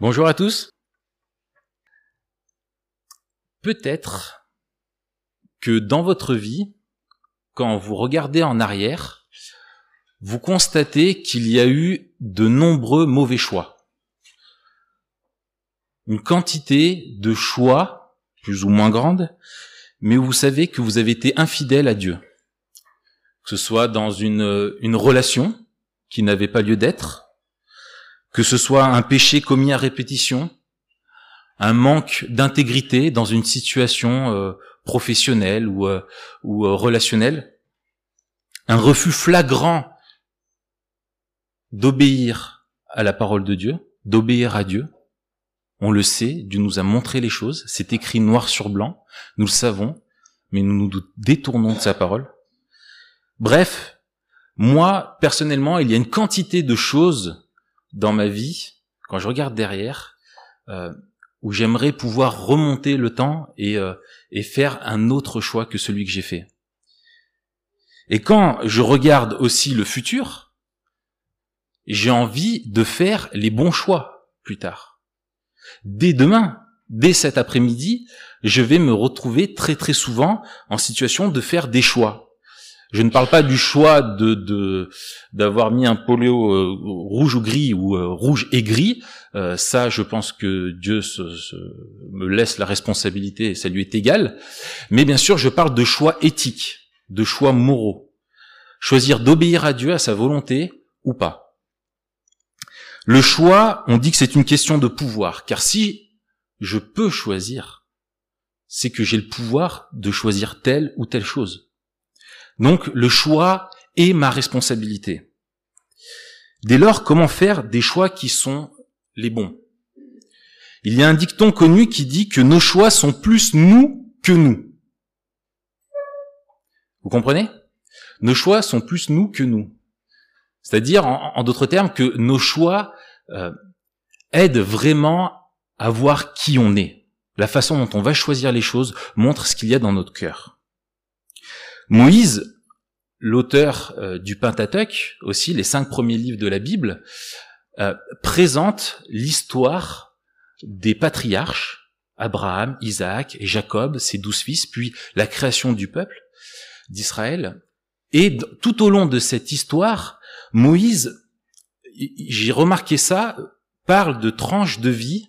Bonjour à tous. Peut-être que dans votre vie, quand vous regardez en arrière, vous constatez qu'il y a eu de nombreux mauvais choix. Une quantité de choix, plus ou moins grande, mais vous savez que vous avez été infidèle à Dieu. Que ce soit dans une, une relation qui n'avait pas lieu d'être, que ce soit un péché commis à répétition, un manque d'intégrité dans une situation euh, professionnelle ou, euh, euh, relationnelle, un refus flagrant d'obéir à la parole de Dieu, d'obéir à Dieu. On le sait, Dieu nous a montré les choses, c'est écrit noir sur blanc, nous le savons, mais nous nous détournons de sa parole. Bref, moi, personnellement, il y a une quantité de choses dans ma vie, quand je regarde derrière, euh, où j'aimerais pouvoir remonter le temps et, euh, et faire un autre choix que celui que j'ai fait. Et quand je regarde aussi le futur, j'ai envie de faire les bons choix plus tard. Dès demain, dès cet après-midi, je vais me retrouver très très souvent en situation de faire des choix. Je ne parle pas du choix de d'avoir mis un polio euh, rouge ou gris ou euh, rouge et gris. Euh, ça, je pense que Dieu me laisse la responsabilité et ça lui est égal. Mais bien sûr, je parle de choix éthiques, de choix moraux. Choisir d'obéir à Dieu, à sa volonté ou pas. Le choix, on dit que c'est une question de pouvoir, car si je peux choisir, c'est que j'ai le pouvoir de choisir telle ou telle chose. Donc le choix est ma responsabilité. Dès lors, comment faire des choix qui sont les bons? Il y a un dicton connu qui dit que nos choix sont plus nous que nous. Vous comprenez? Nos choix sont plus nous que nous. C'est-à-dire, en, d'autres termes, que nos choix euh, aident vraiment à voir qui on est. La façon dont on va choisir les choses montre ce qu'il y a dans notre cœur. Moïse, l'auteur euh, du Pentateuch, aussi les cinq premiers livres de la Bible, euh, présente l'histoire des patriarches, Abraham, Isaac et Jacob, ses douze fils, puis la création du peuple d'Israël. Et tout au long de cette histoire, Moïse, j'ai remarqué ça, parle de tranches de vie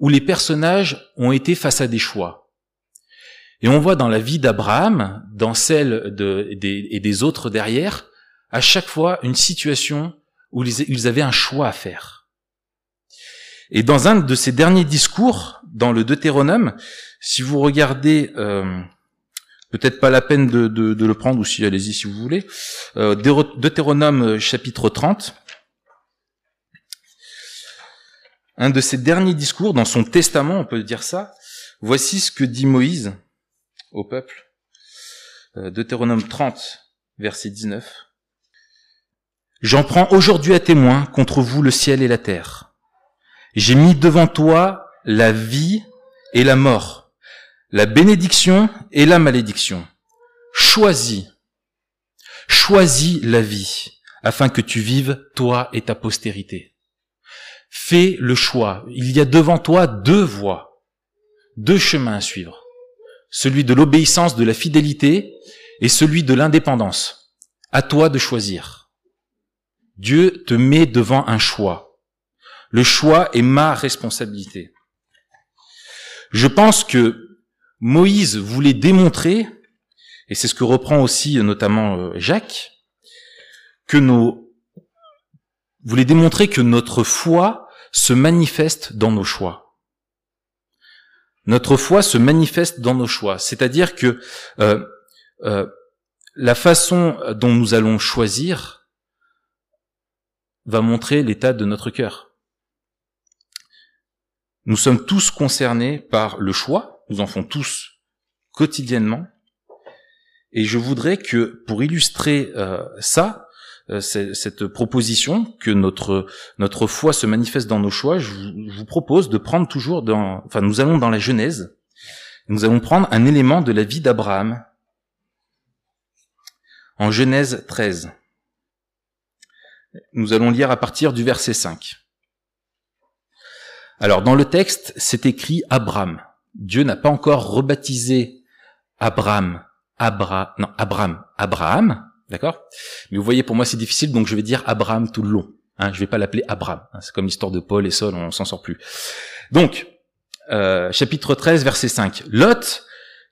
où les personnages ont été face à des choix. Et on voit dans la vie d'Abraham, dans celle de, des, et des autres derrière, à chaque fois une situation où ils avaient un choix à faire. Et dans un de ces derniers discours, dans le Deutéronome, si vous regardez, euh, peut-être pas la peine de, de, de le prendre, ou si allez-y si vous voulez, euh, Deutéronome chapitre 30, un de ces derniers discours, dans son testament, on peut dire ça, voici ce que dit Moïse au peuple. Euh, Deutéronome 30, verset 19. J'en prends aujourd'hui à témoin contre vous le ciel et la terre. J'ai mis devant toi la vie et la mort, la bénédiction et la malédiction. Choisis, choisis la vie, afin que tu vives, toi et ta postérité. Fais le choix. Il y a devant toi deux voies, deux chemins à suivre celui de l'obéissance, de la fidélité et celui de l'indépendance. À toi de choisir. Dieu te met devant un choix. Le choix est ma responsabilité. Je pense que Moïse voulait démontrer, et c'est ce que reprend aussi notamment euh, Jacques, que nos, voulait démontrer que notre foi se manifeste dans nos choix. Notre foi se manifeste dans nos choix, c'est-à-dire que euh, euh, la façon dont nous allons choisir va montrer l'état de notre cœur. Nous sommes tous concernés par le choix, nous en faisons tous quotidiennement, et je voudrais que pour illustrer euh, ça, cette proposition que notre notre foi se manifeste dans nos choix, je vous, propose de prendre toujours dans, enfin nous allons dans la Genèse, nous allons prendre un élément de la vie d'Abraham en Genèse 13. Nous allons lire à partir du verset 5. Alors dans le texte, c'est écrit Abraham. Dieu n'a pas encore rebaptisé Abraham, Abra, non Abraham, Abraham, d'accord? Mais vous voyez, pour moi c'est difficile, donc je vais dire Abraham tout le long. Hein, je vais pas l'appeler Abraham. Hein, c'est comme l'histoire de Paul et Saul, on s'en sort plus. Donc, euh, chapitre 13, verset 5. Lot,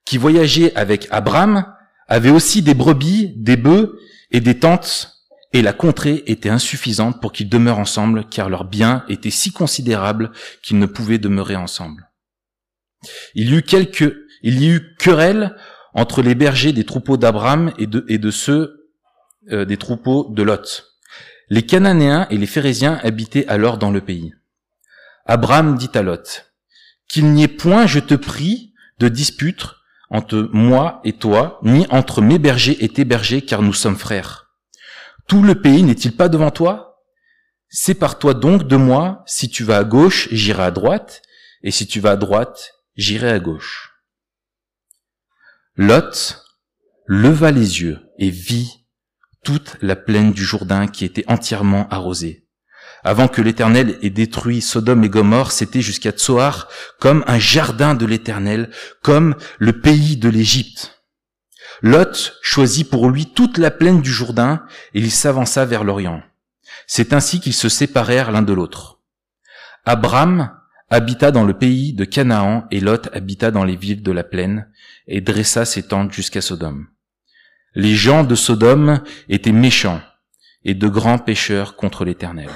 qui voyageait avec Abraham, avait aussi des brebis, des bœufs et des tentes, et la contrée était insuffisante pour qu'ils demeurent ensemble, car leurs biens étaient si considérables qu'ils ne pouvaient demeurer ensemble. Il y eut quelques, il y eut querelle entre les bergers des troupeaux d'Abraham et de, et de ceux euh, des troupeaux de Lot. Les Cananéens et les Phérésiens habitaient alors dans le pays. Abraham dit à Lot, qu'il n'y ait point, je te prie, de dispute entre moi et toi, ni entre mes bergers et tes bergers, car nous sommes frères. Tout le pays n'est-il pas devant toi? Sépare-toi donc de moi, si tu vas à gauche, j'irai à droite, et si tu vas à droite, j'irai à gauche. Lot leva les yeux et vit toute la plaine du Jourdain qui était entièrement arrosée. Avant que l'Éternel ait détruit Sodome et Gomorre, c'était jusqu'à Tsoar comme un jardin de l'Éternel, comme le pays de l'Égypte. Lot choisit pour lui toute la plaine du Jourdain et il s'avança vers l'Orient. C'est ainsi qu'ils se séparèrent l'un de l'autre. Abraham habita dans le pays de Canaan et Lot habita dans les villes de la plaine et dressa ses tentes jusqu'à Sodome. Les gens de Sodome étaient méchants et de grands pécheurs contre l'Éternel.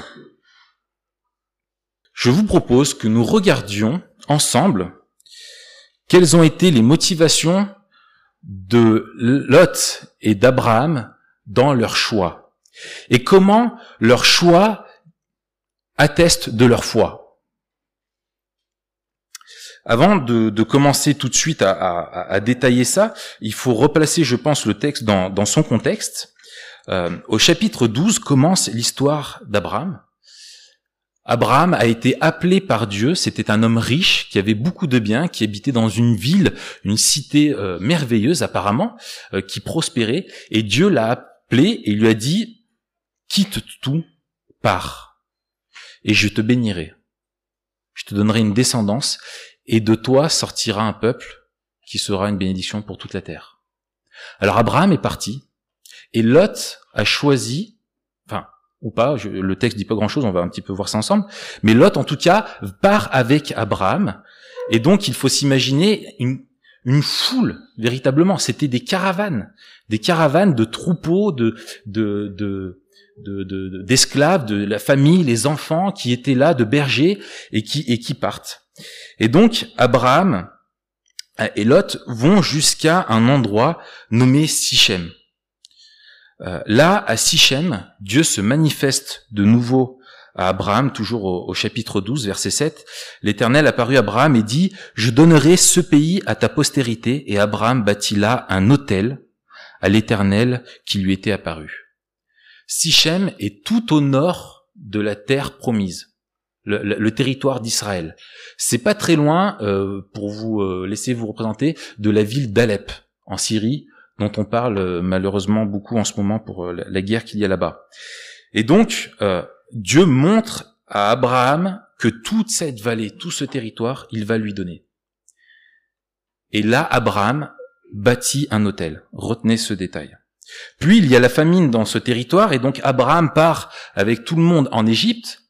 Je vous propose que nous regardions ensemble quelles ont été les motivations de Lot et d'Abraham dans leur choix et comment leur choix atteste de leur foi. Avant de, commencer tout de suite à, détailler ça, il faut replacer, je pense, le texte dans, son contexte. Euh, au chapitre 12 commence l'histoire d'Abraham. Abraham a été appelé par Dieu, c'était un homme riche qui avait beaucoup de biens, qui habitait dans une ville, une cité euh, merveilleuse apparemment, euh, qui prospérait, et Dieu l'a appelé et lui a dit, quitte tout, pars, et je te bénirai. Je te donnerai une descendance, et de toi sortira un peuple qui sera une bénédiction pour toute la terre. Alors Abraham est parti, et Lot a choisi, enfin, ou pas, le texte dit pas grand chose, on va un petit peu voir ça ensemble, mais Lot en tout cas part avec Abraham, et donc il faut s'imaginer une, foule, véritablement, c'était des caravanes, des caravanes de troupeaux, de, de, de d'esclaves, de, la famille, les enfants qui étaient là, de bergers, et et qui partent. Et donc, Abraham et Lot vont jusqu'à un endroit nommé Sichem. Euh, là, à Sichem, Dieu se manifeste de nouveau à Abraham, toujours au, chapitre 12, verset 7. L'Éternel apparut à Abraham et dit, Je donnerai ce pays à ta postérité. Et Abraham bâtit là un autel à l'Éternel qui lui était apparu. Sichem est tout au nord de la terre promise le, territoire d'Israël. C'est pas très loin, euh, pour vous euh, laisser vous représenter, de la ville d'Alep en Syrie, dont on parle euh, malheureusement beaucoup en ce moment pour la, guerre qu'il y a là-bas. Et donc Dieu montre à Abraham que toute cette vallée, tout ce territoire, il va lui donner. Et là, Abraham bâtit un hôtel. Retenez ce détail. Puis il y a la famine dans ce territoire et donc Abraham part avec tout le monde en Égypte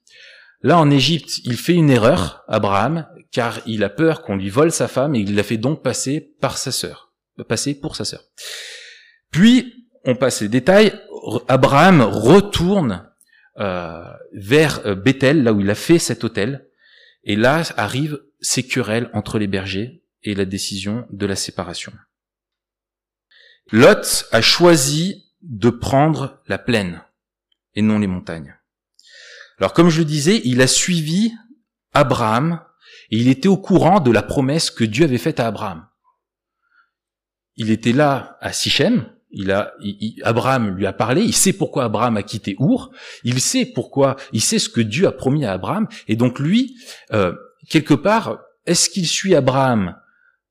Là, en Égypte, il fait une erreur, Abraham, car il a peur qu'on lui vole sa femme et il la fait donc passer par sa sœur, passer pour sa sœur. Puis, on passe les détails, Abraham retourne euh, vers euh, Bethel, là où il a fait cet hôtel, et là arrivent ces querelles entre les bergers et la décision de la séparation. Lot a choisi de prendre la plaine et non les montagnes. Alors comme je le disais, il a suivi Abraham et il était au courant de la promesse que Dieu avait faite à Abraham. Il était là à Sichem, il a, Abraham lui a parlé, il sait pourquoi Abraham a quitté Our, il sait pourquoi, il sait ce que Dieu a promis à Abraham, et donc lui, euh, quelque part, est-ce qu'il suit Abraham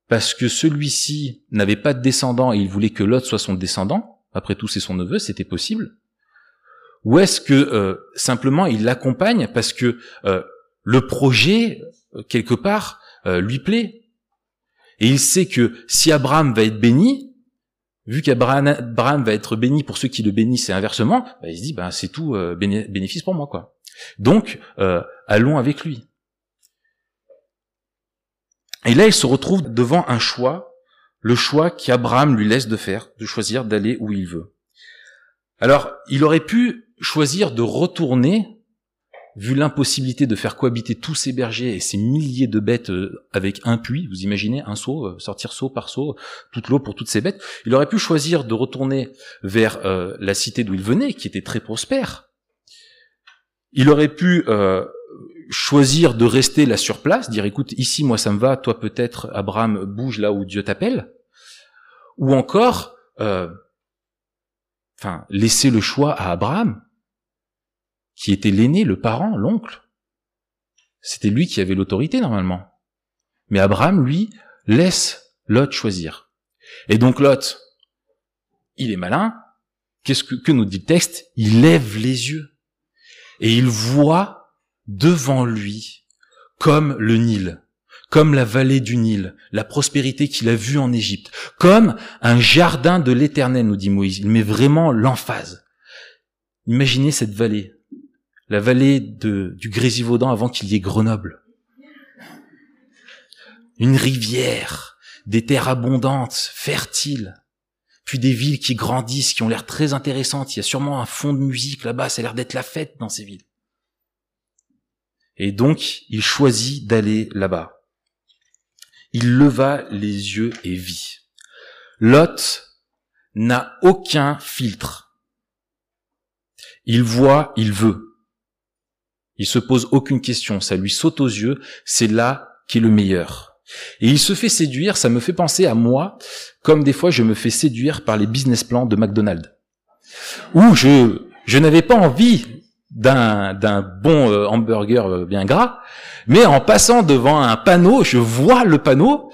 parce que celui-ci n'avait pas de descendant et il voulait que l'autre soit son descendant? Après tout, c'est son neveu, c'était possible. Ou est-ce que euh, simplement il l'accompagne parce que euh, le projet quelque part, lui plaît? Et il sait que si Abraham va être béni, vu qu'Abraham va être béni pour ceux qui le bénissent et inversement, bah, il se dit, bah, c'est tout bénéfice pour moi. quoi. Donc, allons avec lui. Et là, il se retrouve devant un choix, le choix qu'Abraham lui laisse de faire, de choisir d'aller où il veut. Alors, il aurait pu choisir de retourner, vu l'impossibilité de faire cohabiter tous ces bergers et ces milliers de bêtes euh, avec un puits, vous imaginez un seau, euh, sortir seau par seau, toute l'eau pour toutes ces bêtes, il aurait pu choisir de retourner vers euh, la cité d'où il venait, qui était très prospère. Il aurait pu choisir de rester là sur place, dire écoute, ici moi ça me va, toi peut-être Abraham bouge là où Dieu t'appelle, ou encore, enfin, laisser le choix à Abraham, qui était l'aîné, le parent, l'oncle. C'était lui qui avait l'autorité normalement. Mais Abraham, lui, laisse Lot choisir. Et donc Lot, il est malin. Qu'est-ce que, nous dit le texte? Il lève les yeux et il voit devant lui comme le Nil, comme la vallée du Nil, la prospérité qu'il a vue en Égypte, comme un jardin de l'éternel, nous dit Moïse. Il met vraiment l'emphase. Imaginez cette vallée, la vallée du Grésivaudan avant qu'il y ait Grenoble. Une rivière, des terres abondantes, fertiles, puis des villes qui grandissent, qui ont l'air très intéressantes. Il y a sûrement un fond de musique là-bas, ça a l'air d'être la fête dans ces villes. Et donc, il choisit d'aller là-bas. Il leva les yeux et vit. Lot n'a aucun filtre. Il voit, il veut. Il se pose aucune question, ça lui saute aux yeux, c'est là qu'est le meilleur. Et il se fait séduire, ça me fait penser à moi, comme des fois je me fais séduire par les business plans de McDonald's. Où je, je n'avais pas envie d'un d'un bon euh, hamburger euh, bien gras, mais en passant devant un panneau, je vois le panneau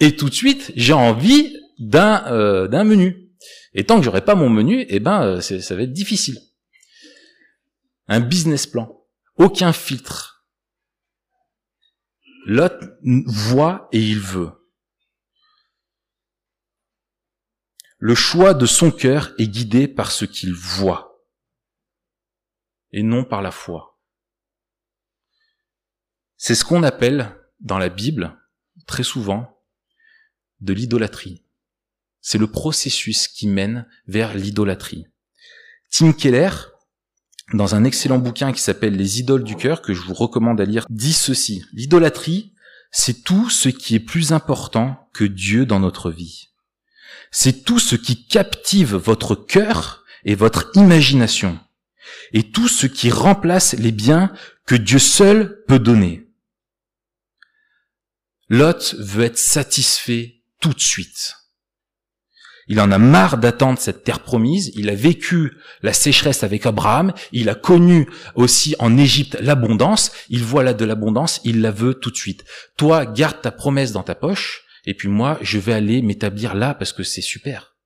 et tout de suite j'ai envie d'un euh, d'un menu. Et tant que j'aurai pas mon menu, eh ben ça va être difficile. Un business plan, aucun filtre. L'autre voit et il veut. Le choix de son cœur est guidé par ce qu'il voit et non par la foi. C'est ce qu'on appelle dans la Bible, très souvent, de l'idolâtrie. C'est le processus qui mène vers l'idolâtrie. Tim Keller, dans un excellent bouquin qui s'appelle Les idoles du cœur, que je vous recommande à lire, dit ceci. L'idolâtrie, c'est tout ce qui est plus important que Dieu dans notre vie. C'est tout ce qui captive votre cœur et votre imagination et tout ce qui remplace les biens que Dieu seul peut donner. Lot veut être satisfait tout de suite. Il en a marre d'attendre cette terre promise. Il a vécu la sécheresse avec Abraham. Il a connu aussi en Égypte l'abondance. Il voit là de l'abondance. Il la veut tout de suite. Toi, garde ta promesse dans ta poche. Et puis moi, je vais aller m'établir là parce que c'est super.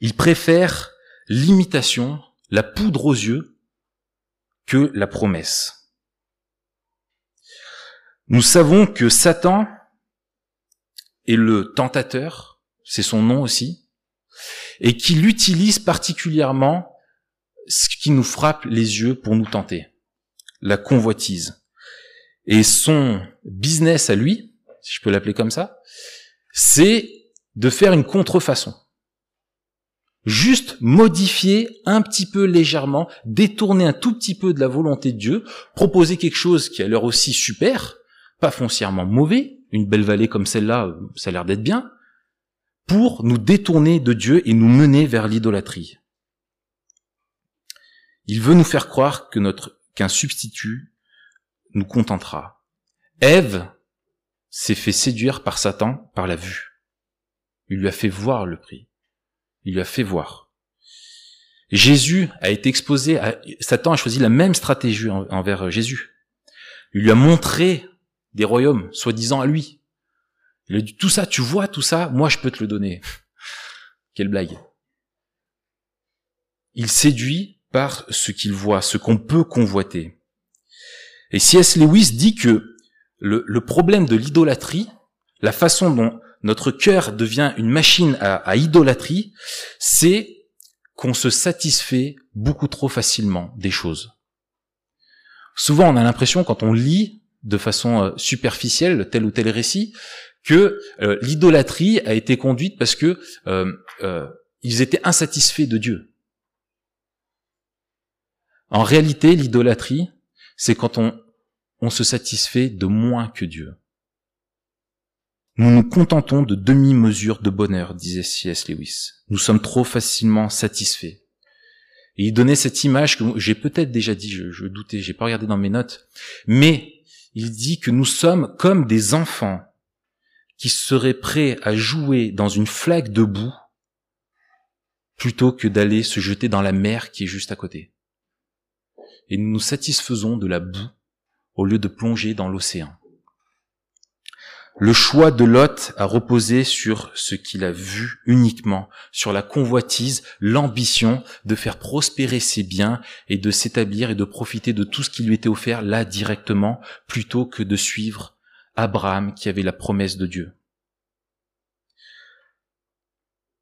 Il préfère l'imitation la poudre aux yeux que la promesse. Nous savons que Satan est le tentateur, c'est son nom aussi, et qu'il utilise particulièrement ce qui nous frappe les yeux pour nous tenter, la convoitise. Et son business à lui, si je peux l'appeler comme ça, c'est de faire une contrefaçon. Juste modifier un petit peu légèrement, détourner un tout petit peu de la volonté de Dieu, proposer quelque chose qui a l'air aussi super, pas foncièrement mauvais, une belle vallée comme celle-là, ça a l'air d'être bien, pour nous détourner de Dieu et nous mener vers l'idolâtrie. Il veut nous faire croire que notre, qu'un substitut nous contentera. Ève s'est fait séduire par Satan par la vue. Il lui a fait voir le prix. Il lui a fait voir. Jésus a été exposé à, Satan a choisi la même stratégie envers Jésus. Il lui a montré des royaumes, soi-disant à lui. Tout ça, tu vois tout ça, moi je peux te le donner. Quelle blague. Il séduit par ce qu'il voit, ce qu'on peut convoiter. Et C.S. Lewis dit que le, problème de l'idolâtrie, la façon dont notre cœur devient une machine à, à idolâtrie, c'est qu'on se satisfait beaucoup trop facilement des choses. Souvent, on a l'impression, quand on lit de façon euh, superficielle tel ou tel récit, que euh, l'idolâtrie a été conduite parce que euh, euh, ils étaient insatisfaits de Dieu. En réalité, l'idolâtrie, c'est quand on, on se satisfait de moins que Dieu. Nous nous contentons de demi-mesures de bonheur, disait C.S. Lewis. Nous sommes trop facilement satisfaits. Il donnait cette image que j'ai peut-être déjà dit, je, je doutais, j'ai pas regardé dans mes notes, mais il dit que nous sommes comme des enfants qui seraient prêts à jouer dans une flaque de boue plutôt que d'aller se jeter dans la mer qui est juste à côté. Et nous nous satisfaisons de la boue au lieu de plonger dans l'océan. Le choix de Lot a reposé sur ce qu'il a vu uniquement, sur la convoitise, l'ambition de faire prospérer ses biens et de s'établir et de profiter de tout ce qui lui était offert là directement, plutôt que de suivre Abraham qui avait la promesse de Dieu.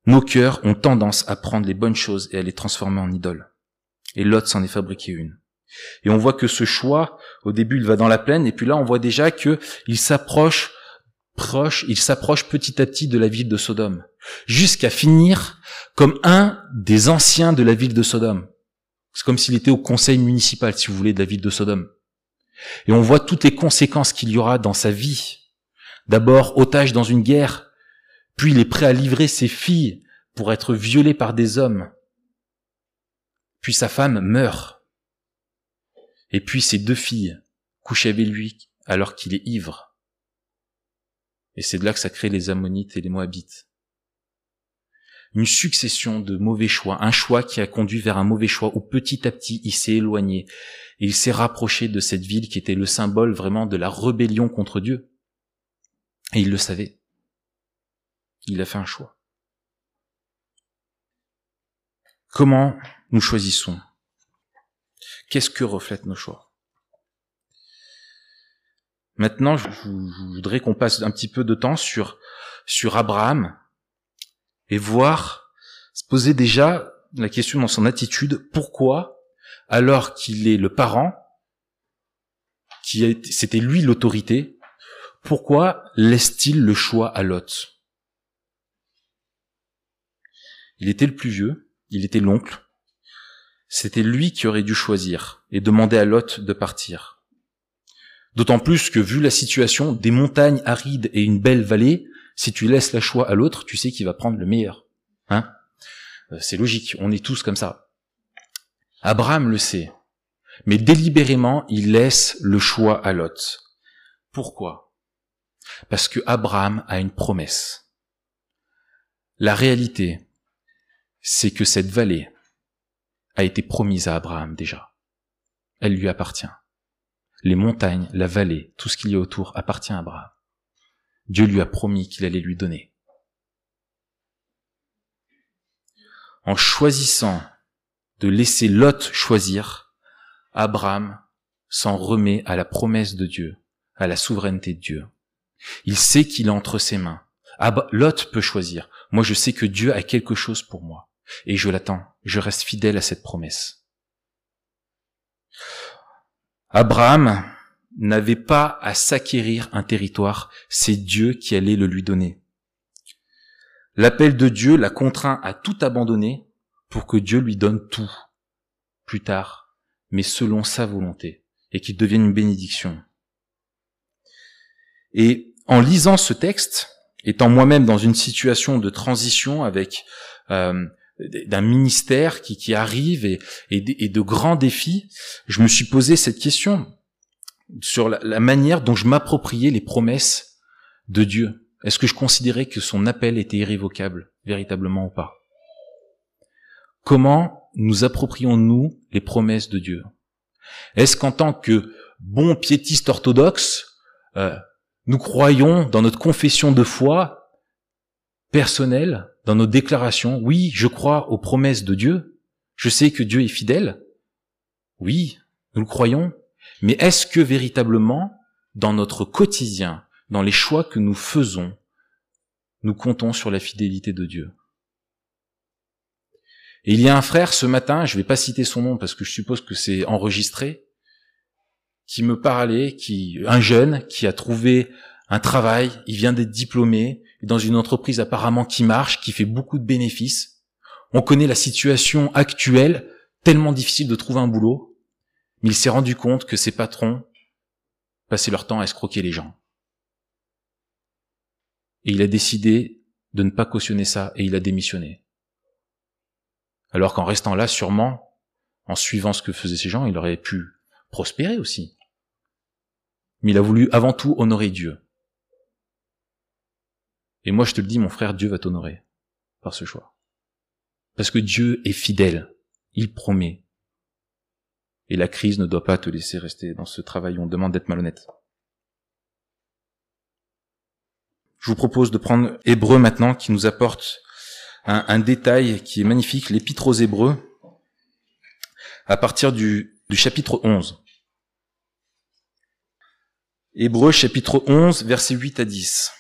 Nos cœurs ont tendance à prendre les bonnes choses et à les transformer en idoles. Et Lot s'en est fabriqué une. Et on voit que ce choix, au début, il va dans la plaine, et puis là, on voit déjà que il s'approche proche, il s'approche petit à petit de la ville de Sodome, jusqu'à finir comme un des anciens de la ville de Sodome. C'est comme s'il était au conseil municipal, si vous voulez, de la ville de Sodome. Et on voit toutes les conséquences qu'il y aura dans sa vie. D'abord, otage dans une guerre, puis il est prêt à livrer ses filles pour être violé par des hommes. Puis sa femme meurt. Et puis ses deux filles couchent avec lui alors qu'il est ivre. Et c'est de là que ça crée les Ammonites et les Moabites. Une succession de mauvais choix, un choix qui a conduit vers un mauvais choix où petit à petit il s'est éloigné et il s'est rapproché de cette ville qui était le symbole vraiment de la rébellion contre Dieu. Et il le savait. Il a fait un choix. Comment nous choisissons? Qu'est-ce que reflètent nos choix? Maintenant, je, voudrais qu'on passe un petit peu de temps sur, sur Abraham et voir, se poser déjà la question dans son attitude, pourquoi, alors qu'il est le parent, qui c'était lui l'autorité, pourquoi laisse-t-il le choix à Lot? Il était le plus vieux, il était l'oncle, c'était lui qui aurait dû choisir et demander à Lot de partir. D'autant plus que vu la situation, des montagnes arides et une belle vallée, si tu laisses la choix à l'autre, tu sais qu'il va prendre le meilleur. Hein? Euh, C'est logique, on est tous comme ça. Abraham le sait, mais délibérément, il laisse le choix à Lot. Pourquoi? Parce que Abraham a une promesse. La réalité, c'est que cette vallée a été promise à Abraham déjà. Elle lui appartient. Les montagnes, la vallée, tout ce qu'il y a autour appartient à Abraham. Dieu lui a promis qu'il allait lui donner. En choisissant de laisser Lot choisir, Abraham s'en remet à la promesse de Dieu, à la souveraineté de Dieu. Il sait qu'il est entre ses mains. Lot peut choisir. Moi, je sais que Dieu a quelque chose pour moi. Et je l'attends. Je reste fidèle à cette promesse. Abraham n'avait pas à s'acquérir un territoire, c'est Dieu qui allait le lui donner. L'appel de Dieu l'a contraint à tout abandonner pour que Dieu lui donne tout, plus tard, mais selon sa volonté, et qu'il devienne une bénédiction. Et en lisant ce texte, étant moi-même dans une situation de transition avec euh, d'un ministère qui, arrive et, de grands défis, je me suis posé cette question sur la, manière dont je m'appropriais les promesses de Dieu. Est-ce que je considérais que son appel était irrévocable, véritablement ou pas? Comment nous approprions-nous les promesses de Dieu? Est-ce qu'en tant que bons piétistes orthodoxes, euh, nous croyons dans notre confession de foi personnelle dans nos déclarations, oui, je crois aux promesses de Dieu, je sais que Dieu est fidèle, oui, nous le croyons, Mais est-ce que véritablement, dans notre quotidien, dans les choix que nous faisons, nous comptons sur la fidélité de Dieu? Et il y a un frère ce matin, je ne vais pas citer son nom parce que je suppose que c'est enregistré, qui me parlait, qui, un jeune qui a trouvé un travail, il vient d'être diplômé, dans une entreprise apparemment qui marche, qui fait beaucoup de bénéfices. On connaît la situation actuelle, tellement difficile de trouver un boulot, mais il s'est rendu compte que ses patrons passaient leur temps à escroquer les gens. Et il a décidé de ne pas cautionner ça et il a démissionné. Alors qu'en restant là, sûrement, en suivant ce que faisaient ces gens, il aurait pu prospérer aussi. Mais il a voulu avant tout honorer Dieu. Et moi, je te le dis, mon frère, Dieu va t'honorer par ce choix. Parce que Dieu est fidèle. Il promet. Et la crise ne doit pas te laisser rester dans ce travail où on demande d'être malhonnête. Je vous propose de prendre Hébreu maintenant, qui nous apporte un, détail qui est magnifique, l'épître aux Hébreux, à partir du, du chapitre 11. Hébreu chapitre 11, versets 8 à 10.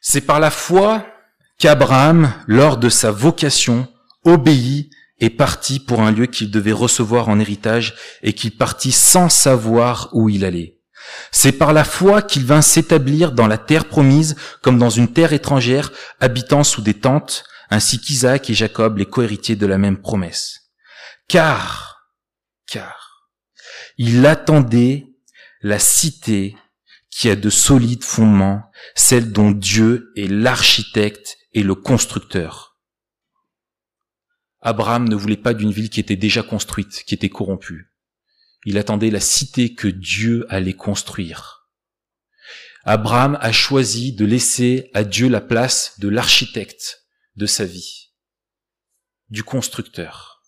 C'est par la foi qu'Abraham, lors de sa vocation, obéit et partit pour un lieu qu'il devait recevoir en héritage et qu'il partit sans savoir où il allait. C'est par la foi qu'il vint s'établir dans la terre promise comme dans une terre étrangère, habitant sous des tentes, ainsi qu'Isaac et Jacob, les cohéritiers de la même promesse. Car, car, il attendait la cité qui a de solides fondements, celle dont Dieu est l'architecte et le constructeur. Abraham ne voulait pas d'une ville qui était déjà construite, qui était corrompue. Il attendait la cité que Dieu allait construire. Abraham a choisi de laisser à Dieu la place de l'architecte de sa vie, du constructeur.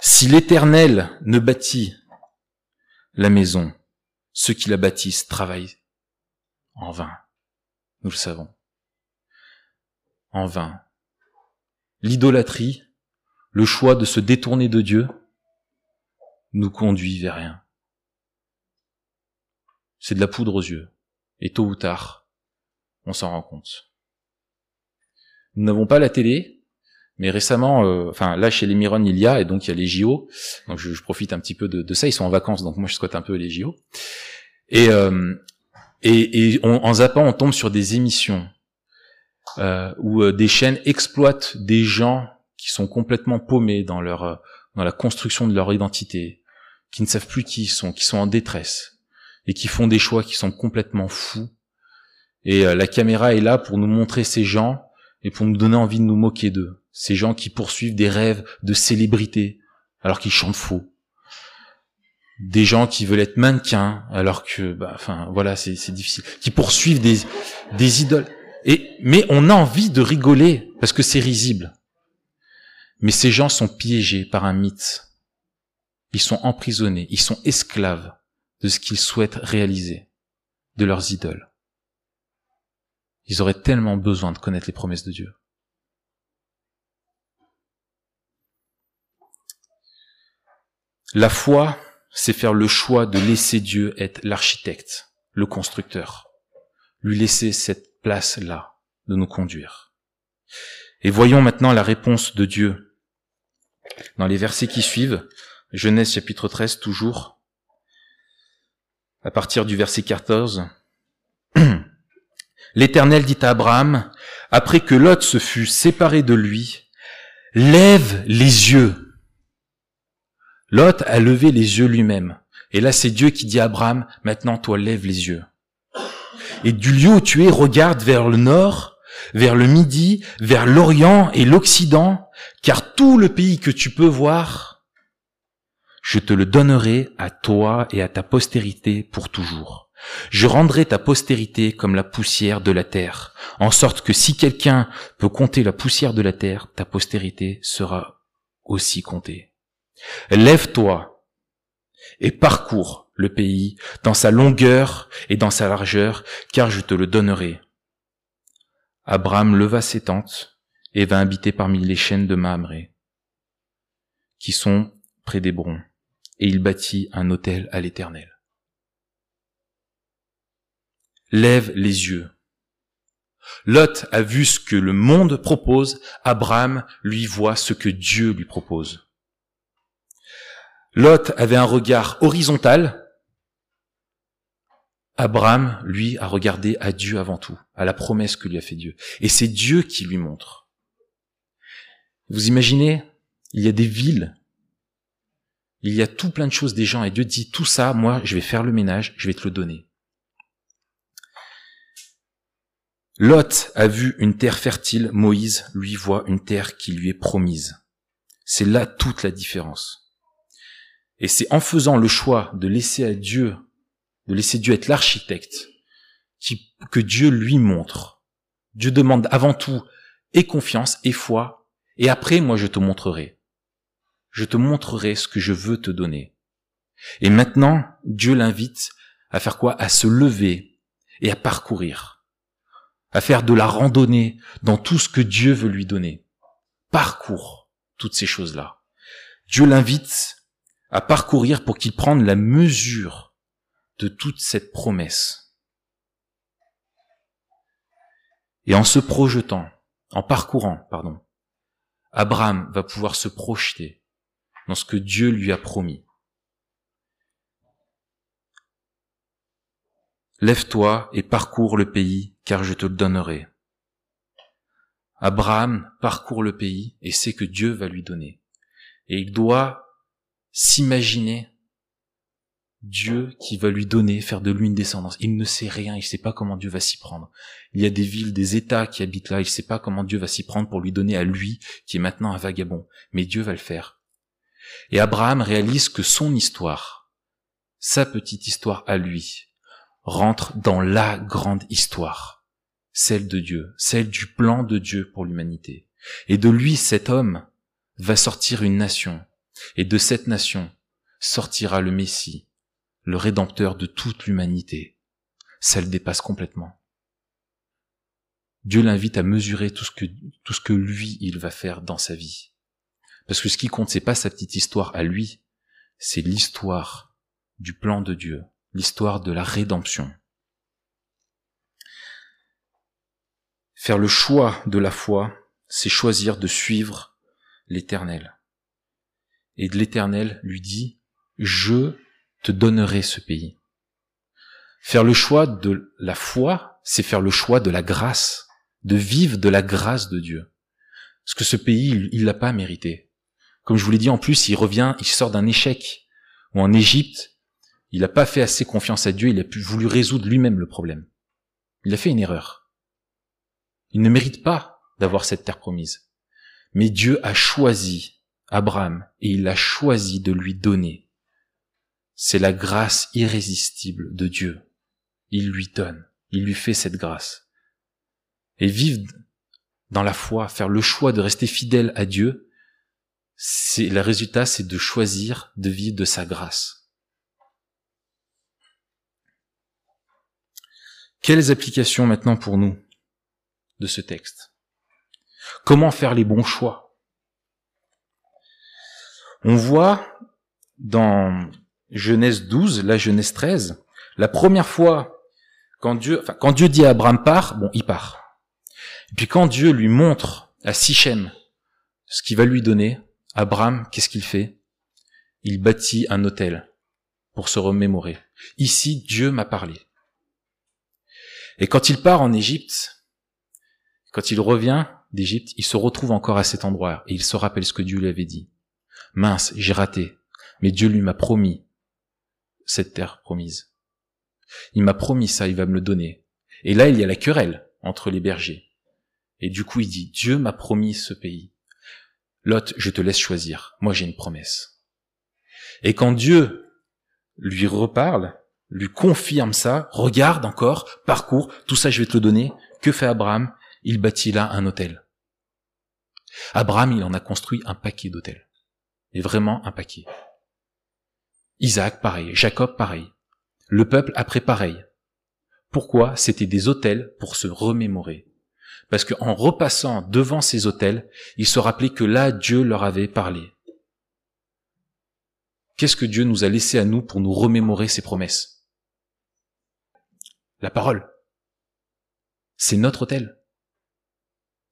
Si l'Éternel ne bâtit la maison, ceux qui la bâtissent travaillent en vain. Nous le savons. En vain. L'idolâtrie, le choix de se détourner de Dieu, nous conduit vers rien. C'est de la poudre aux yeux. Et tôt ou tard, on s'en rend compte. Nous n'avons pas la télé, mais récemment, euh, enfin là chez les Miron il y a et donc il y a les JO. Donc je, profite un petit peu de, ça. Ils sont en vacances, donc moi je squatte un peu les JO. Et euh, en zappant, on tombe sur des émissions euh, où euh, des chaînes exploitent des gens qui sont complètement paumés dans leur euh, dans la construction de leur identité, qui ne savent plus qui ils sont, qui sont en détresse et qui font des choix qui sont complètement fous. Et la caméra est là pour nous montrer ces gens et pour nous donner envie de nous moquer d'eux. Ces gens qui poursuivent des rêves de célébrité alors qu'ils chantent faux. Des gens qui veulent être mannequins alors que, bah, enfin, voilà, c'est, difficile. Qui poursuivent des, des idoles. Et, mais on a envie de rigoler parce que c'est risible. Mais ces gens sont piégés par un mythe. Ils sont emprisonnés, ils sont esclaves de ce qu'ils souhaitent réaliser, de leurs idoles. Ils auraient tellement besoin de connaître les promesses de Dieu. La foi, c'est faire le choix de laisser Dieu être l'architecte, le constructeur, lui laisser cette place-là de nous conduire. Et voyons maintenant la réponse de Dieu. Dans les versets qui suivent, Genèse chapitre 13 toujours, à partir du verset 14, L'Éternel dit à Abraham, après que Lot se fut séparé de lui, lève les yeux Lot a levé les yeux lui-même. Et là, c'est Dieu qui dit à Abraham, maintenant toi lève les yeux. Et du lieu où tu es, regarde vers le nord, vers le midi, vers l'Orient et l'Occident, car tout le pays que tu peux voir, je te le donnerai à toi et à ta postérité pour toujours. Je rendrai ta postérité comme la poussière de la terre, en sorte que si quelqu'un peut compter la poussière de la terre, ta postérité sera aussi comptée. Lève-toi et parcours le pays dans sa longueur et dans sa largeur, car je te le donnerai. Abraham leva ses tentes et vint habiter parmi les chaînes de Mamré. qui sont près d'Hébron, et il bâtit un autel à l'Éternel. Lève les yeux. Lot a vu ce que le monde propose, Abraham lui voit ce que Dieu lui propose. Lot avait un regard horizontal, Abraham, lui, a regardé à Dieu avant tout, à la promesse que lui a fait Dieu. Et c'est Dieu qui lui montre. Vous imaginez, il y a des villes, il y a tout plein de choses des gens, et Dieu dit, tout ça, moi, je vais faire le ménage, je vais te le donner. Lot a vu une terre fertile, Moïse lui voit une terre qui lui est promise. C'est là toute la différence. Et c'est en faisant le choix de laisser à Dieu de laisser Dieu être l'architecte que Dieu lui montre. Dieu demande avant tout et confiance et foi, et après moi je te montrerai. Je te montrerai ce que je veux te donner. Et maintenant, Dieu l'invite à faire quoi? À se lever et à parcourir, à faire de la randonnée dans tout ce que Dieu veut lui donner. Parcours toutes ces choses-là. Dieu l'invite à parcourir pour qu'il prenne la mesure de toute cette promesse. Et en se projetant, en parcourant, pardon, Abraham va pouvoir se projeter dans ce que Dieu lui a promis. Lève-toi et parcours le pays, car je te le donnerai. Abraham parcourt le pays et sait que Dieu va lui donner. Et il doit s'imaginer Dieu qui va lui donner, faire de lui une descendance. Il ne sait rien, il ne sait pas comment Dieu va s'y prendre. Il y a des villes, des États qui habitent là, il ne sait pas comment Dieu va s'y prendre pour lui donner à lui, qui est maintenant un vagabond. Mais Dieu va le faire. Et Abraham réalise que son histoire, sa petite histoire à lui, rentre dans la grande histoire, celle de Dieu, celle du plan de Dieu pour l'humanité. Et de lui, cet homme, va sortir une nation. Et de cette nation sortira le Messie, le rédempteur de toute l'humanité. Ça le dépasse complètement. Dieu l'invite à mesurer tout ce que, lui, il va faire dans sa vie. Parce que ce qui compte, c'est pas sa petite histoire à lui, c'est l'histoire du plan de Dieu, l'histoire de la rédemption. Faire le choix de la foi, c'est choisir de suivre l'éternel. Et l'éternel lui dit, je te donnerai ce pays. Faire le choix de la foi, c'est faire le choix de la grâce, de vivre de la grâce de Dieu. Parce que ce pays, il l'a pas mérité. Comme je vous l'ai dit, en plus, il revient, il sort d'un échec. Ou en Égypte, il n'a pas fait assez confiance à Dieu, il a voulu résoudre lui-même le problème. Il a fait une erreur. Il ne mérite pas d'avoir cette terre promise. Mais Dieu a choisi Abraham et il a choisi de lui donner c'est la grâce irrésistible de Dieu. Il lui donne, il lui fait cette grâce. Et vivre dans la foi, faire le choix de rester fidèle à Dieu, c'est le résultat, c'est de choisir de vivre de sa grâce. Quelles applications maintenant pour nous de ce texte? Comment faire les bons choix? On voit dans Genèse 12, la Genèse 13, la première fois quand Dieu, enfin, quand Dieu dit à Abraham part, bon, il part. Puis quand Dieu lui montre à Sichem ce qu'il va lui donner, Abraham, qu'est-ce qu'il fait? Il bâtit un hôtel pour se remémorer. Ici, Dieu m'a parlé. Et quand il part en Égypte, quand il revient d'Égypte, il se retrouve encore à cet endroit et il se rappelle ce que Dieu lui avait dit. Mince, j'ai raté, mais Dieu lui m'a promis cette terre promise. Il m'a promis ça, il va me le donner. Et là, il y a la querelle entre les bergers. Et du coup, il dit, Dieu m'a promis ce pays. Lot, je te laisse choisir. Moi, j'ai une promesse. Et quand Dieu lui reparle, lui confirme ça, regarde encore, parcours, tout ça, je vais te le donner. Que fait Abraham? Il bâtit là un hôtel. Abraham, il en a construit un paquet d'hôtels. Et vraiment un paquet. Isaac, pareil. Jacob, pareil. Le peuple après, pareil. Pourquoi C'était des hôtels pour se remémorer? Parce qu'en repassant devant ces hôtels, ils se rappelaient que là, Dieu leur avait parlé. Qu'est-ce que Dieu nous a laissé à nous pour nous remémorer ses promesses? La parole. C'est notre hôtel.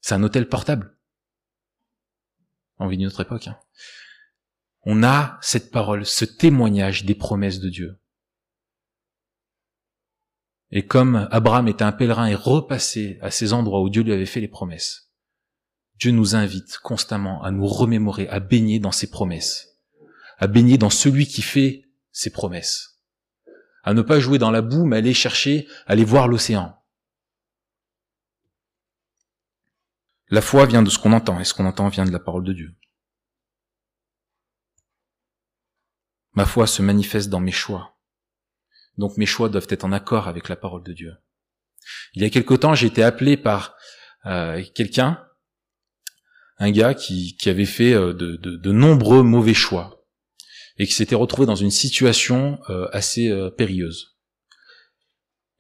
C'est un hôtel portable. On vit d'une autre époque. Hein. On a cette parole, ce témoignage des promesses de Dieu. Et comme Abraham était un pèlerin et repassé à ces endroits où Dieu lui avait fait les promesses, Dieu nous invite constamment à nous remémorer, à baigner dans ses promesses, à baigner dans celui qui fait ses promesses, à ne pas jouer dans la boue, mais aller chercher, aller voir l'océan. La foi vient de ce qu'on entend, et ce qu'on entend vient de la parole de Dieu. Ma foi se manifeste dans mes choix. Donc mes choix doivent être en accord avec la parole de Dieu. Il y a quelque temps, j'ai été appelé par euh, quelqu'un, un gars qui, avait fait euh, de, nombreux mauvais choix et qui s'était retrouvé dans une situation euh, assez périlleuse.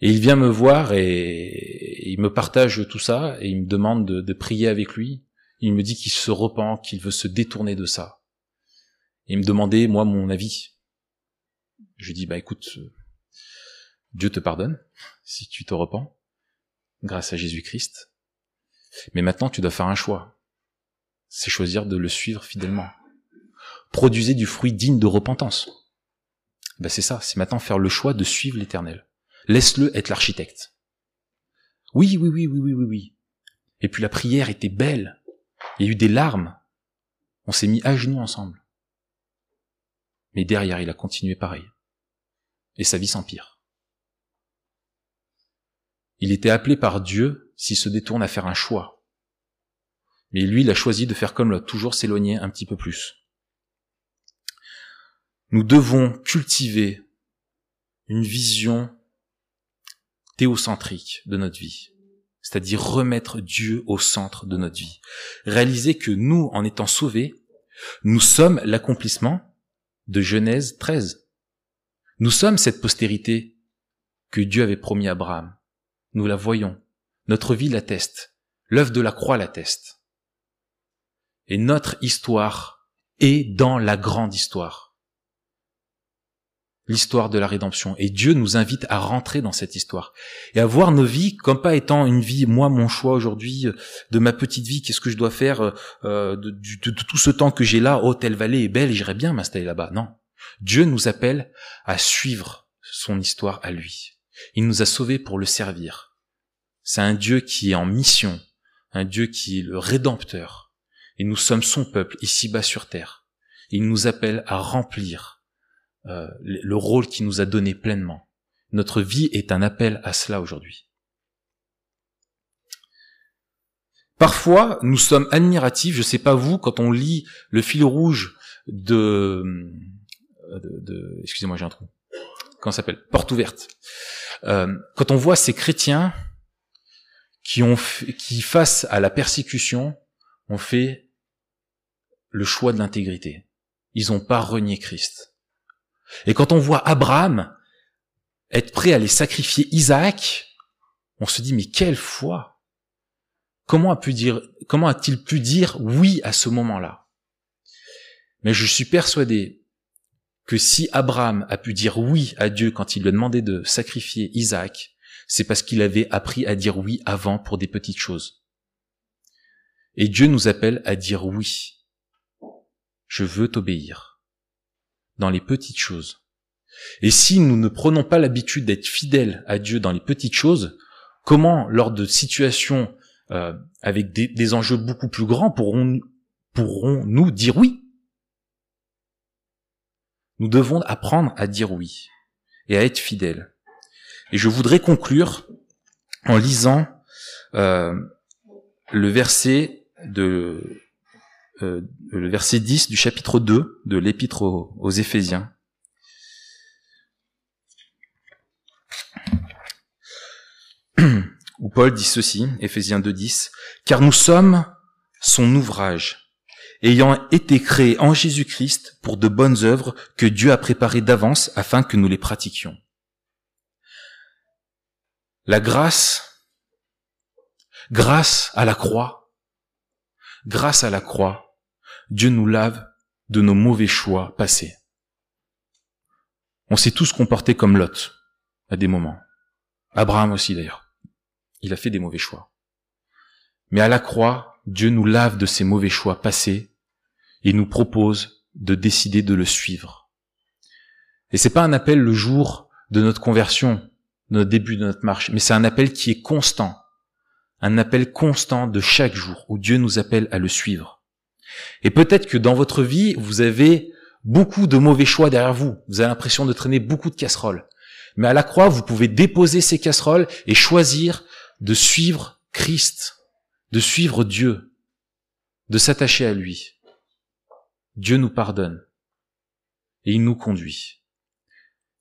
Et il vient me voir et, il me partage tout ça et il me demande de, de prier avec lui. Il me dit qu'il se repent, qu'il veut se détourner de ça. Et il me demandait, moi, mon avis. Je lui dis, bah écoute, Dieu te pardonne si tu te repens, grâce à Jésus-Christ. Mais maintenant, tu dois faire un choix. C'est choisir de le suivre fidèlement. Produisez du fruit digne de repentance. Ben c'est ça, c'est maintenant faire le choix de suivre l'éternel. Laisse-le être l'architecte. Oui, oui, oui, oui, oui, oui, oui. Et puis la prière était belle. Il y a eu des larmes. On s'est mis à genoux ensemble. Mais derrière, il a continué pareil. Et sa vie s'empire. Il était appelé par Dieu s'il se détourne à faire un choix. Mais lui, il a choisi de faire comme l'autre, toujours s'éloigner un petit peu plus. Nous devons cultiver une vision théocentrique de notre vie, c'est-à-dire remettre Dieu au centre de notre vie. Réaliser que nous, en étant sauvés, nous sommes l'accomplissement de Genèse 13. Nous sommes cette postérité que Dieu avait promis à Abraham. Nous la voyons. Notre vie l'atteste. L'œuvre de la croix l'atteste. Et notre histoire est dans la grande histoire. L'histoire de la rédemption. Et Dieu nous invite à rentrer dans cette histoire. Et à voir nos vies comme pas étant une vie, moi, mon choix aujourd'hui, euh, de ma petite vie, qu'est-ce que je dois faire euh, euh, de, de, tout ce temps que j'ai là, oh, telle vallée est belle, j'irais bien m'installer là-bas. Non. Dieu nous appelle à suivre son histoire à lui. Il nous a sauvés pour le servir. C'est un Dieu qui est en mission, un Dieu qui est le rédempteur. Et nous sommes son peuple ici-bas sur terre. Il nous appelle à remplir euh, le rôle qu'il nous a donné pleinement. Notre vie est un appel à cela aujourd'hui. Parfois, nous sommes admiratifs, je sais pas vous, quand on lit le fil rouge de, de, de excusez-moi, j'ai un trou. Comment s'appelle? Porte ouverte. Euh, quand on voit ces chrétiens qui ont qui face à la persécution ont fait le choix de l'intégrité. Ils n'ont pas renié Christ. Et quand on voit Abraham être prêt à aller sacrifier Isaac, on se dit mais quelle foi Comment a-t-il pu dire oui à ce moment-là? Mais je suis persuadé que si Abraham a pu dire oui à Dieu quand il lui a demandé de sacrifier Isaac, c'est parce qu'il avait appris à dire oui avant pour des petites choses. Et Dieu nous appelle à dire oui. Je veux t'obéir. Dans les petites choses. Et si nous ne prenons pas l'habitude d'être fidèles à Dieu dans les petites choses, comment, lors de situations euh, avec des, enjeux beaucoup plus grands, pourrons, pourrons-nous dire oui? Nous devons apprendre à dire oui et à être fidèles. Et je voudrais conclure en lisant euh, le verset de euh, le verset 10 du chapitre 2 de l'épître aux, aux Éphésiens. Où Paul dit ceci, Éphésiens 2.10, car nous sommes son ouvrage, ayant été créés en Jésus-Christ pour de bonnes œuvres que Dieu a préparées d'avance afin que nous les pratiquions. La grâce, grâce à la croix, grâce à la croix, Dieu nous lave de nos mauvais choix passés. On s'est tous comportés comme Lot, à des moments. Abraham aussi d'ailleurs. Il a fait des mauvais choix. Mais à la croix, Dieu nous lave de ces mauvais choix passés et nous propose de décider de le suivre. Et c'est pas un appel le jour de notre conversion, de notre début de notre marche, mais c'est un appel qui est constant. Un appel constant de chaque jour où Dieu nous appelle à le suivre. Et peut-être que dans votre vie, vous avez beaucoup de mauvais choix derrière vous. Vous avez l'impression de traîner beaucoup de casseroles. Mais à la croix, vous pouvez déposer ces casseroles et choisir de suivre Christ, de suivre Dieu, de s'attacher à lui. Dieu nous pardonne et il nous conduit.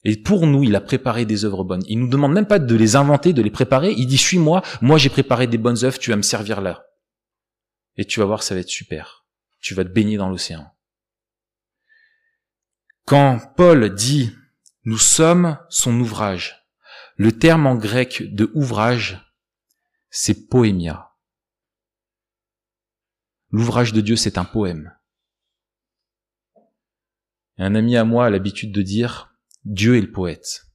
Et pour nous, il a préparé des œuvres bonnes. Il nous demande même pas de les inventer, de les préparer. Il dit, suis-moi, moi j'ai préparé des bonnes œuvres, tu vas me servir là. Et tu vas voir, ça va être super. Tu vas te baigner dans l'océan. Quand Paul dit nous sommes son ouvrage, le terme en grec de ouvrage, c'est poémia. L'ouvrage de Dieu, c'est un poème. un ami à moi a l'habitude de dire Dieu est le poète.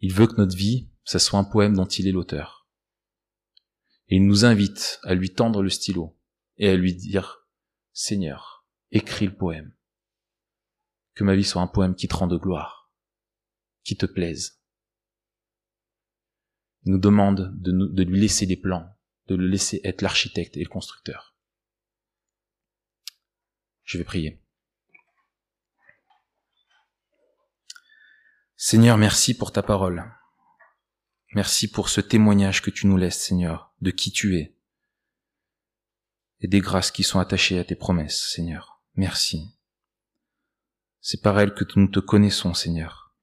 Il veut que notre vie, ça soit un poème dont il est l'auteur. Et il nous invite à lui tendre le stylo et à lui dire Seigneur, écris le poème que ma vie soit un poème qui te rend de gloire, qui te plaise. Il nous demande de, de lui laisser des plans, de le laisser être l'architecte et le constructeur. Je vais prier. Seigneur, merci pour ta parole. Merci pour ce témoignage que tu nous laisses, Seigneur, de qui tu es et des grâces qui sont attachées à tes promesses, Seigneur. Merci. C'est par elle que nous te connaissons, Seigneur.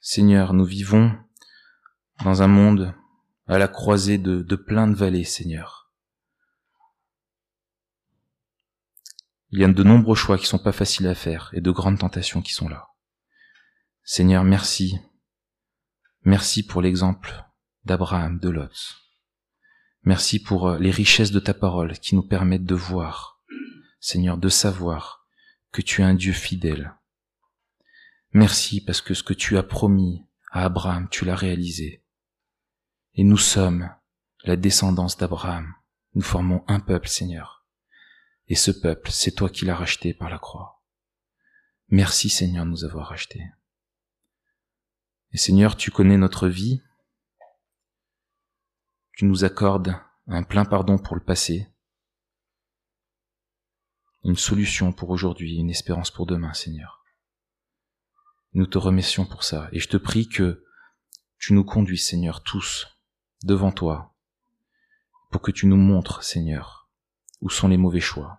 Seigneur, nous vivons dans un monde à la croisée de, de plein de vallées, Seigneur. Il y a de nombreux choix qui sont pas faciles à faire et de grandes tentations qui sont là. Seigneur, merci. Merci pour l'exemple d'Abraham, de Lot. Merci pour euh, les richesses de ta parole qui nous permettent de voir, Seigneur, de savoir que tu es un Dieu fidèle. Merci parce que ce que tu as promis à Abraham, tu l'as réalisé. Et nous sommes la descendance d'Abraham. Nous formons un peuple, Seigneur. Et ce peuple, c'est toi qui l'as racheté par la croix. Merci, Seigneur, de nous avoir rachetés. Et Seigneur, tu connais notre vie. Tu nous accordes un plein pardon pour le passé une solution pour aujourd'hui, une espérance pour demain, Seigneur. Nous te remercions pour ça, et je te prie que tu nous conduis, Seigneur, tous, devant toi, pour que tu nous montres, Seigneur, où sont les mauvais choix,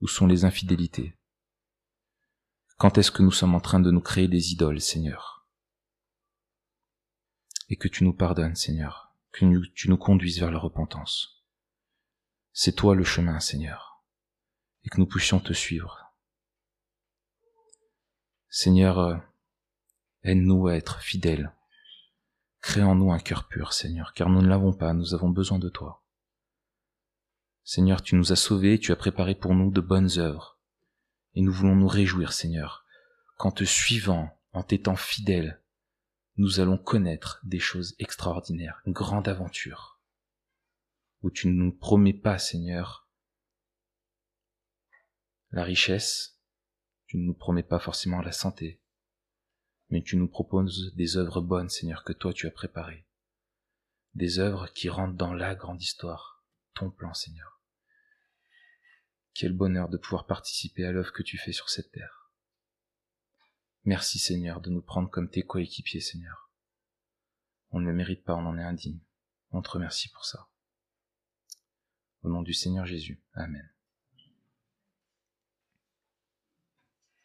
où sont les infidélités. Quand est-ce que nous sommes en train de nous créer des idoles, Seigneur? Et que tu nous pardonnes, Seigneur, que tu nous conduises vers la repentance. C'est toi le chemin, Seigneur et que nous puissions te suivre. Seigneur, euh, aide-nous à être fidèles. Crée en nous un cœur pur, Seigneur, car nous ne l'avons pas, nous avons besoin de toi. Seigneur, tu nous as sauvés, tu as préparé pour nous de bonnes œuvres, et nous voulons nous réjouir, Seigneur, qu'en te suivant, en t'étant fidèles, nous allons connaître des choses extraordinaires, une grande aventure, où tu ne nous promets pas, Seigneur, la richesse, tu ne nous promets pas forcément la santé, mais tu nous proposes des œuvres bonnes, Seigneur, que toi tu as préparées. Des œuvres qui rentrent dans la grande histoire, ton plan, Seigneur. Quel bonheur de pouvoir participer à l'œuvre que tu fais sur cette terre. Merci, Seigneur, de nous prendre comme tes coéquipiers, Seigneur. On ne le mérite pas, on en est indigne. On te remercie pour ça. Au nom du Seigneur Jésus. Amen.